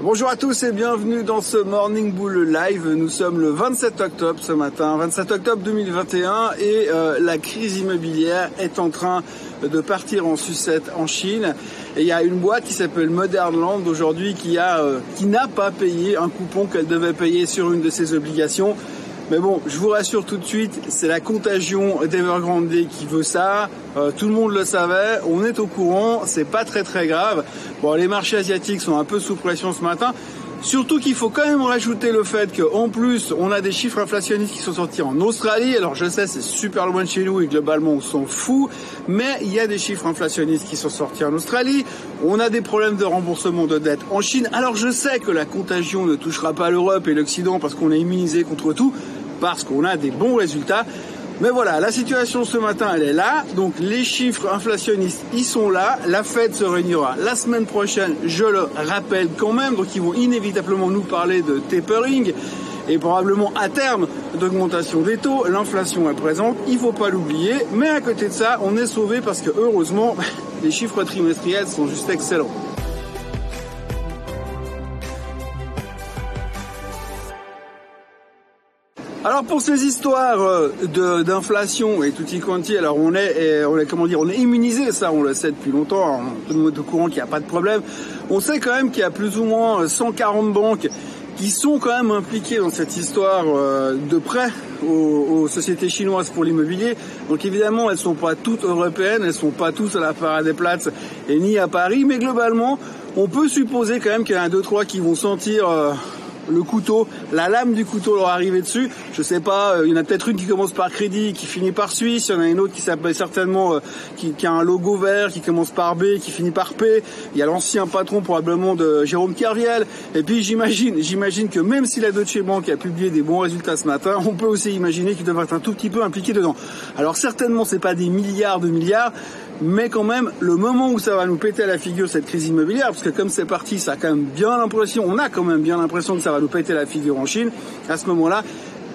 Bonjour à tous et bienvenue dans ce Morning Bull Live. Nous sommes le 27 octobre ce matin, 27 octobre 2021 et euh, la crise immobilière est en train de partir en sucette en Chine. Et il y a une boîte qui s'appelle Modern Land aujourd'hui qui a euh, qui n'a pas payé un coupon qu'elle devait payer sur une de ses obligations. Mais bon, je vous rassure tout de suite, c'est la contagion d'Evergrande qui veut ça. Euh, tout le monde le savait, on est au courant, c'est pas très très grave. Bon, les marchés asiatiques sont un peu sous pression ce matin. Surtout qu'il faut quand même rajouter le fait qu'en plus, on a des chiffres inflationnistes qui sont sortis en Australie. Alors je sais, c'est super loin de chez nous et globalement, on s'en fout. Mais il y a des chiffres inflationnistes qui sont sortis en Australie. On a des problèmes de remboursement de dette en Chine. Alors je sais que la contagion ne touchera pas l'Europe et l'Occident parce qu'on est immunisé contre tout parce qu'on a des bons résultats. Mais voilà, la situation ce matin, elle est là. Donc les chiffres inflationnistes, ils sont là. La Fed se réunira la semaine prochaine, je le rappelle quand même. Donc ils vont inévitablement nous parler de tapering et probablement à terme d'augmentation des taux. L'inflation est présente, il faut pas l'oublier. Mais à côté de ça, on est sauvé parce que heureusement, les chiffres trimestriels sont juste excellents. Alors pour ces histoires euh, d'inflation et tout y quanti, alors on est, on est comment dire, on est immunisé, ça on le sait depuis longtemps, hein. tout le monde est au courant qu'il n'y a pas de problème. On sait quand même qu'il y a plus ou moins 140 banques qui sont quand même impliquées dans cette histoire euh, de prêt aux, sociétés chinoises pour l'immobilier. Donc évidemment, elles sont pas toutes européennes, elles sont pas toutes à la Parade des Places et ni à Paris, mais globalement, on peut supposer quand même qu'il y en a deux trois qui vont sentir euh, le couteau, la lame du couteau leur arriver dessus. Je sais pas, euh, il y en a peut-être une qui commence par crédit, qui finit par Suisse, il y en a une autre qui s'appelle certainement, euh, qui, a un logo vert, qui commence par B, qui finit par P. Il y a l'ancien patron probablement de Jérôme Kerviel. Et puis j'imagine, j'imagine que même si la Deutsche Bank a publié des bons résultats ce matin, on peut aussi imaginer qu'il devrait être un tout petit peu impliqué dedans. Alors certainement c'est pas des milliards de milliards, mais quand même, le moment où ça va nous péter à la figure cette crise immobilière, parce que comme c'est parti, ça a quand même bien l'impression, on a quand même bien l'impression que ça va nous péter la figure en Chine, à ce moment-là,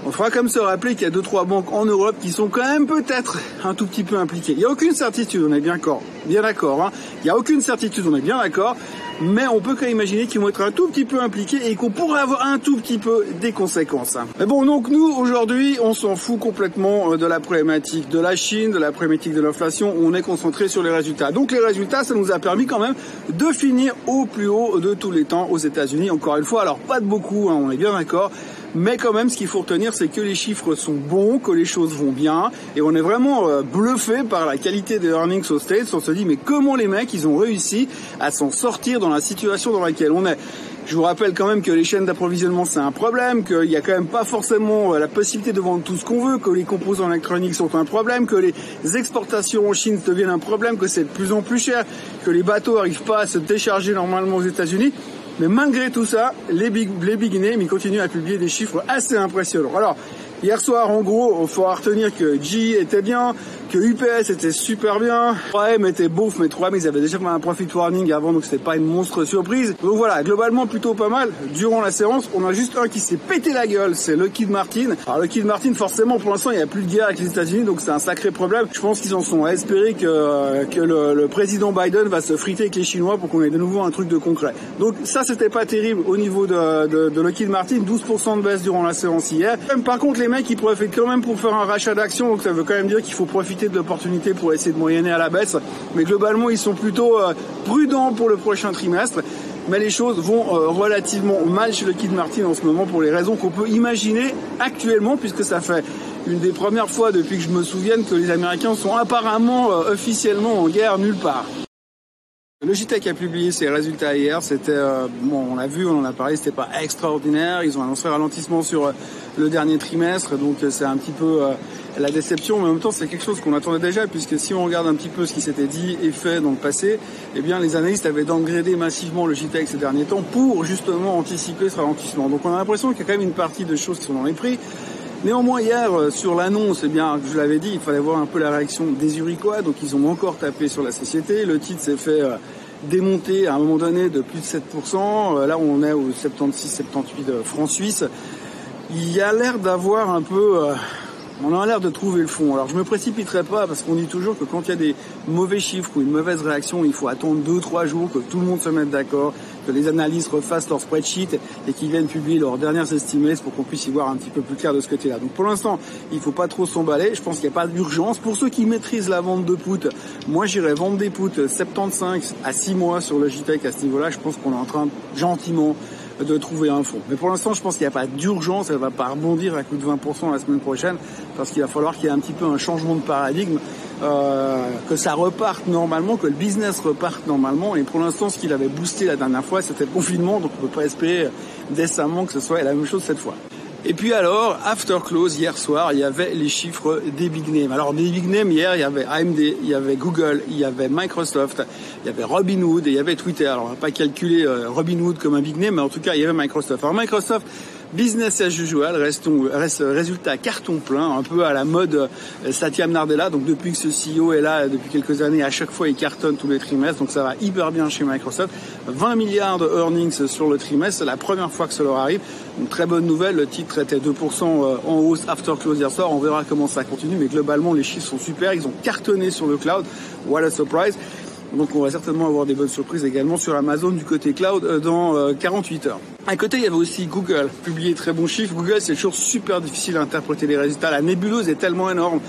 on fera comme se rappeler qu'il y a deux trois banques en Europe qui sont quand même peut-être un tout petit peu impliquées. Il n'y a aucune certitude, on est bien d'accord, bien d'accord. Hein. Il n'y a aucune certitude, on est bien d'accord mais on peut quand même imaginer qu'ils vont être un tout petit peu impliqués et qu'on pourrait avoir un tout petit peu des conséquences. Mais bon, donc nous, aujourd'hui, on s'en fout complètement euh, de la problématique de la Chine, de la problématique de l'inflation, on est concentré sur les résultats. Donc les résultats, ça nous a permis quand même de finir au plus haut de tous les temps aux États-Unis, encore une fois, alors pas de beaucoup, hein, on est bien d'accord, mais quand même, ce qu'il faut retenir, c'est que les chiffres sont bons, que les choses vont bien, et on est vraiment euh, bluffé par la qualité des earnings au States. On se dit, mais comment les mecs, ils ont réussi à s'en sortir dans la situation dans laquelle on est? Je vous rappelle quand même que les chaînes d'approvisionnement c'est un problème, qu'il n'y a quand même pas forcément euh, la possibilité de vendre tout ce qu'on veut, que les composants électroniques sont un problème, que les exportations en Chine deviennent un problème, que c'est de plus en plus cher, que les bateaux n'arrivent pas à se décharger normalement aux États-Unis. Mais malgré tout ça, les big, les names, continuent à publier des chiffres assez impressionnants. Alors, hier soir, en gros, il faut retenir que G était bien, que UPS était super bien, 3M était bouffe, mais 3M ils avaient déjà fait un profit warning avant, donc c'était pas une monstre surprise. Donc voilà, globalement plutôt pas mal. Durant la séance, on a juste un qui s'est pété la gueule, c'est Lockheed Martin. Alors Lockheed Martin, forcément, pour l'instant, il n'y a plus de guerre avec les États-Unis, donc c'est un sacré problème. Je pense qu'ils en sont à espérer que, que le, président Biden va se friter avec les Chinois pour qu'on ait de nouveau un truc de concret. Donc ça, c'était pas terrible au niveau de, de, de Lockheed Martin, 12% de baisse durant la séance hier. Par contre, les mecs, ils profitent quand même pour faire un rachat d'actions, donc ça veut quand même dire qu'il faut profiter de l'opportunité pour essayer de moyenner à la baisse. Mais globalement, ils sont plutôt euh, prudents pour le prochain trimestre. Mais les choses vont euh, relativement mal chez le Kid Martin en ce moment pour les raisons qu'on peut imaginer actuellement, puisque ça fait une des premières fois depuis que je me souvienne que les Américains sont apparemment euh, officiellement en guerre nulle part. Logitech a publié ses résultats hier. C'était, bon, on l'a vu, on en a parlé, c'était pas extraordinaire. Ils ont annoncé un ralentissement sur le dernier trimestre, donc c'est un petit peu la déception, mais en même temps c'est quelque chose qu'on attendait déjà, puisque si on regarde un petit peu ce qui s'était dit et fait dans le passé, eh bien les analystes avaient downgradé massivement le JTEC ces derniers temps pour justement anticiper ce ralentissement. Donc on a l'impression qu'il y a quand même une partie de choses qui sont dans les prix. Néanmoins hier euh, sur l'annonce, eh bien je l'avais dit, il fallait voir un peu la réaction des Uriquois, donc ils ont encore tapé sur la société. Le titre s'est fait euh, démonter à un moment donné de plus de 7%. Euh, là on est au 76-78 francs suisses. Il y a l'air d'avoir un peu on a l'air de trouver le fond. Alors je me précipiterai pas parce qu'on dit toujours que quand il y a des mauvais chiffres ou une mauvaise réaction, il faut attendre deux trois jours que tout le monde se mette d'accord, que les analystes refassent leur spreadsheet et qu'ils viennent publier leurs dernières estimées pour qu'on puisse y voir un petit peu plus clair de ce côté-là. Donc pour l'instant, il faut pas trop s'emballer. Je pense qu'il n'y a pas d'urgence. Pour ceux qui maîtrisent la vente de put, moi j'irais vendre des puts 75 à 6 mois sur le JPEG à ce niveau-là. Je pense qu'on est en train gentiment de trouver un fond. Mais pour l'instant, je pense qu'il n'y a pas d'urgence, elle va pas rebondir à coup de 20% la semaine prochaine, parce qu'il va falloir qu'il y ait un petit peu un changement de paradigme, euh, que ça reparte normalement, que le business reparte normalement. Et pour l'instant, ce qu'il avait boosté la dernière fois, c'était le confinement, donc on ne peut pas espérer décemment que ce soit la même chose cette fois. Et puis alors, after close, hier soir, il y avait les chiffres des big names. Alors des big names, hier, il y avait AMD, il y avait Google, il y avait Microsoft, il y avait Robinhood et il y avait Twitter. Alors on va pas calculer euh, Robinhood comme un big name, mais en tout cas, il y avait Microsoft. Alors Microsoft, Business as usual, reste, reste résultat carton plein, un peu à la mode euh, Satya Nadella. Donc depuis que ce CEO est là, depuis quelques années, à chaque fois il cartonne tous les trimestres. Donc ça va hyper bien chez Microsoft. 20 milliards de earnings sur le trimestre, c'est la première fois que ça leur arrive. Une très bonne nouvelle, le titre était 2% euh, en hausse after close hier soir. On verra comment ça continue, mais globalement les chiffres sont super. Ils ont cartonné sur le cloud. What a surprise. Donc on va certainement avoir des bonnes surprises également sur Amazon du côté cloud euh, dans 48 euh, heures. À côté, il y avait aussi Google, publié très bons chiffres. Google, c'est toujours super difficile à interpréter les résultats. La nébuleuse est tellement énorme.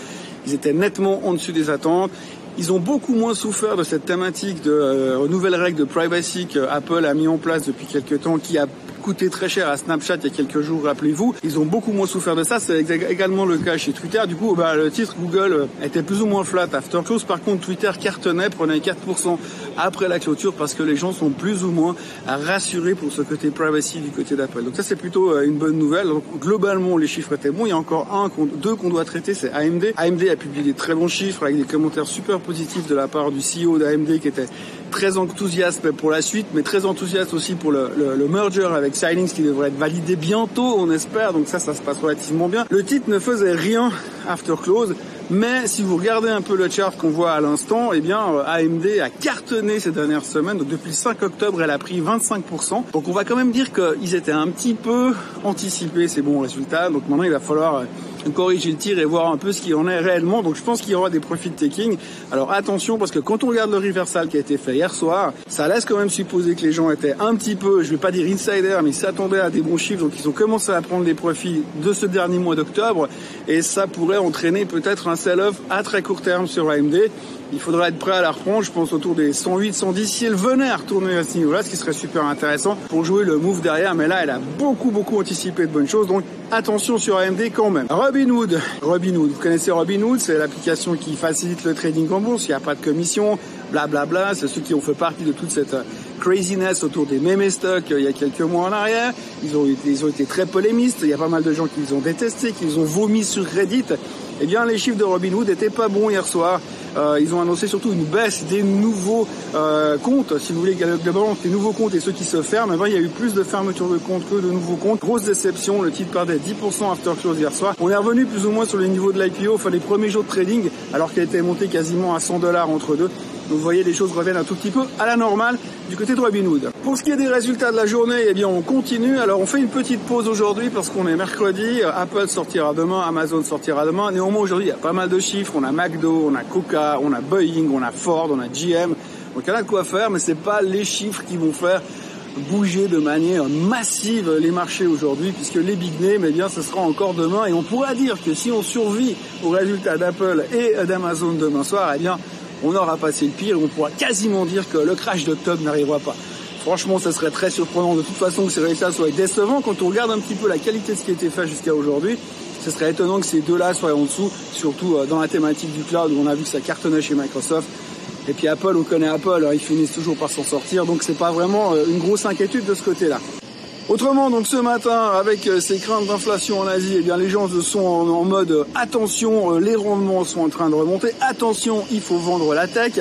Ils étaient nettement en dessus des attentes. Ils ont beaucoup moins souffert de cette thématique de euh, nouvelles règles de privacy que Apple a mis en place depuis quelques temps, qui a coûté très cher à Snapchat il y a quelques jours, rappelez-vous. Ils ont beaucoup moins souffert de ça. C'est également le cas chez Twitter. Du coup, bah, le titre Google euh, était plus ou moins flat after close. Par contre, Twitter cartonnait, prenait 4% après la clôture parce que les gens sont plus ou moins rassurés pour ce côté privacy du côté d'Apple. Donc ça, c'est plutôt euh, une bonne nouvelle. Donc, globalement, les chiffres étaient bons. Il y a encore un, deux qu'on doit traiter, c'est AMD. AMD a publié des très bons chiffres avec des commentaires super de la part du CEO d'AMD qui était très enthousiaste pour la suite, mais très enthousiaste aussi pour le, le, le merger avec Silings qui devrait être validé bientôt, on espère. Donc ça, ça se passe relativement bien. Le titre ne faisait rien after close. Mais si vous regardez un peu le chart qu'on voit à l'instant, eh bien euh, AMD a cartonné ces dernières semaines. Donc depuis le 5 octobre, elle a pris 25%. Donc on va quand même dire qu'ils étaient un petit peu anticipés ces bons résultats. Donc maintenant il va falloir euh, corriger le tir et voir un peu ce qu'il en est réellement. Donc je pense qu'il y aura des profit taking. Alors attention parce que quand on regarde le reversal qui a été fait hier soir, ça laisse quand même supposer que les gens étaient un petit peu, je vais pas dire insider, mais s'attendaient à des bons chiffres. Donc ils ont commencé à prendre des profits de ce dernier mois d'octobre. Et ça pourrait entraîner peut-être un sell-off à très court terme sur AMD il faudra être prêt à la reprendre, je pense autour des 108, 110, si elle venait à retourner à ce niveau-là, ce qui serait super intéressant pour jouer le move derrière, mais là elle a beaucoup beaucoup anticipé de bonnes choses, donc attention sur AMD quand même. Robinhood, Robinhood, vous connaissez Robinhood, c'est l'application qui facilite le trading en bourse, il n'y a pas de commission, blablabla, bla bla, c'est ceux qui ont fait partie de toute cette craziness autour des meme stocks euh, il y a quelques mois en arrière. Ils ont, été, ils ont été très polémistes. Il y a pas mal de gens qui les ont détestés, qui les ont vomi sur Reddit. Eh bien, les chiffres de Robinhood n'étaient pas bons hier soir. Euh, ils ont annoncé surtout une baisse des nouveaux euh, comptes, si vous voulez, globalement, des nouveaux comptes et ceux qui se ferment. Eh il y a eu plus de fermetures de comptes que de nouveaux comptes. Grosse déception, le titre perdait 10% after close hier soir. On est revenu plus ou moins sur les niveaux de l'IPO, enfin les premiers jours de trading, alors qu'elle était montée quasiment à 100 dollars entre deux. Donc vous voyez, les choses reviennent un tout petit peu à la normale du côté de Robinhood. Pour ce qui est des résultats de la journée, eh bien on continue. Alors on fait une petite pause aujourd'hui parce qu'on est mercredi. Apple sortira demain, Amazon sortira demain. Néanmoins aujourd'hui, il y a pas mal de chiffres. On a McDo, on a Coca, on a Boeing, on a Ford, on a GM. Donc il y en a de quoi faire, mais c'est pas les chiffres qui vont faire bouger de manière massive les marchés aujourd'hui, puisque les big names, eh bien, ce sera encore demain. Et on pourra dire que si on survit aux résultats d'Apple et d'Amazon demain soir, eh bien, on aura passé le pire on pourra quasiment dire que le crash d'octobre n'arrivera pas. Franchement, ça serait très surprenant de toute façon que ces résultats soient décevants. Quand on regarde un petit peu la qualité de ce qui a été fait jusqu'à aujourd'hui, ce serait étonnant que ces deux-là soient en dessous, surtout euh, dans la thématique du cloud où on a vu que ça cartonnait chez Microsoft. Et puis Apple, on connaît Apple, ils finissent toujours par s'en sortir, donc c'est pas vraiment euh, une grosse inquiétude de ce côté-là. Autrement, donc ce matin, avec euh, ces craintes d'inflation en Asie, eh bien les gens sont en, mode euh, attention, euh, les rendements sont en train de remonter, attention, il faut vendre la tech.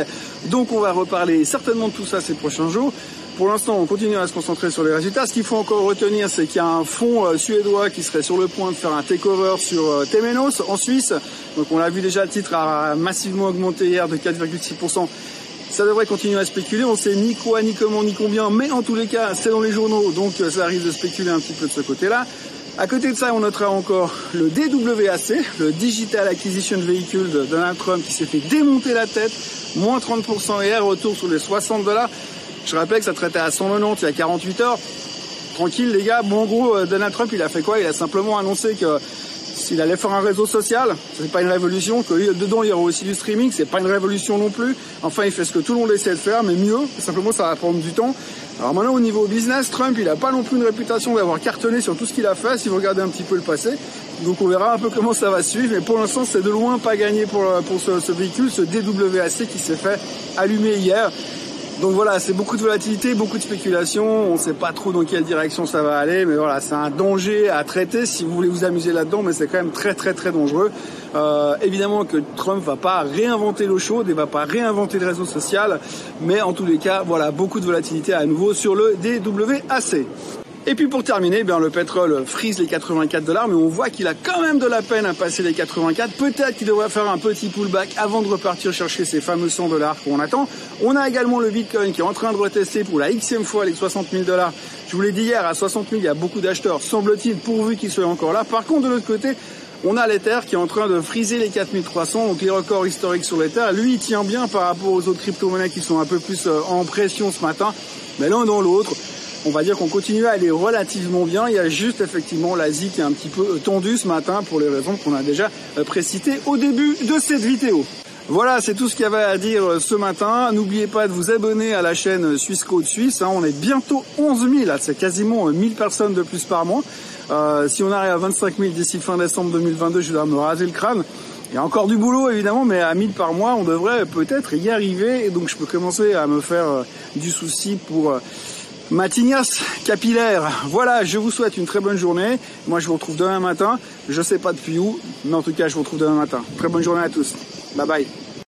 Donc on va reparler certainement de tout ça ces prochains jours. Pour l'instant, on continue à se concentrer sur les résultats. Ce qu'il faut encore retenir, c'est qu'il y a un fonds suédois qui serait sur le point de faire un takeover sur Temenos en Suisse. Donc on l'a vu déjà, le titre a massivement augmenté hier de 4,6% ça devrait continuer à spéculer. On sait ni quoi, ni comment, ni combien, mais en tous les cas, c'est dans les journaux, donc euh, ça arrive de spéculer un petit peu de ce côté-là. À côté de ça, on notera encore le DWAC, le Digital Acquisition Vehicle de Donald Trump, qui s'est fait démonter la tête, moins 30% hier, retour sur les 60 dollars. Je rappelle que ça traitait à 190 il y a 48 heures. Tranquille les gars, bon en gros euh, Donald Trump il a fait quoi? Il a simplement annoncé que s'il allait faire un réseau social, c'est pas une révolution, que dedans il y aura aussi du streaming, c'est pas une révolution non plus. Enfin, il fait ce que tout le monde essaie de faire, mais mieux. Simplement, ça va prendre du temps. Alors maintenant, au niveau business, Trump, il a pas non plus une réputation d'avoir cartonné sur tout ce qu'il a fait, si vous regardez un petit peu le passé. Donc on verra un peu comment ça va suivre, mais pour l'instant, c'est de loin pas gagné pour, pour ce, ce véhicule, ce DWAC qui s'est fait allumer hier. Donc voilà, c'est beaucoup de volatilité, beaucoup de spéculation. On ne sait pas trop dans quelle direction ça va aller, mais voilà, c'est un danger à traiter si vous voulez vous amuser là-dedans, mais c'est quand même très très très dangereux. Euh, évidemment que Trump va pas réinventer l'eau chaude et va pas réinventer le réseau social, mais en tous les cas, voilà, beaucoup de volatilité à nouveau sur le DWAC. Et puis pour terminer, bien le pétrole frise les 84 dollars, mais on voit qu'il a quand même de la peine à passer les 84. Peut-être qu'il devrait faire un petit pullback avant de repartir chercher ces fameux 100 dollars qu'on attend. On a également le Bitcoin qui est en train de retester pour la xème fois les 60 000 dollars. Je vous l'ai dit hier, à 60 000, il y a beaucoup d'acheteurs, semble-t-il, pourvu qu'ils soient encore là. Par contre, de l'autre côté, on a l'Ether qui est en train de friser les 4300, donc les records historiques sur l'Ether. Lui, il tient bien par rapport aux autres crypto-monnaies qui sont un peu plus euh, en pression ce matin. Mais l'un dans l'autre, on va dire qu'on continue à aller relativement bien. Il y a juste effectivement l'Asie qui est un petit peu tendue ce matin pour les raisons qu'on a déjà euh, précitées au début de cette vidéo. Voilà, c'est tout ce qu'il y avait à dire euh, ce matin. N'oubliez pas de vous abonner à la chaîne Suisse Code Suisse. Hein. On est bientôt 11 000, c'est quasiment 1000 euh, personnes de plus par mois. si on arrive à 25 000 d'ici fin décembre 2022, je vais me raser le crâne. Il y a encore du boulot évidemment, mais à 1000 par mois, on devrait peut-être y arriver. Donc je peux commencer à me faire du souci pour ma tignasse capillaire. Voilà, je vous souhaite une très bonne journée. Moi, je vous retrouve demain matin. Je sais pas depuis où, mais en tout cas, je vous retrouve demain matin. Très bonne journée à tous. Bye bye.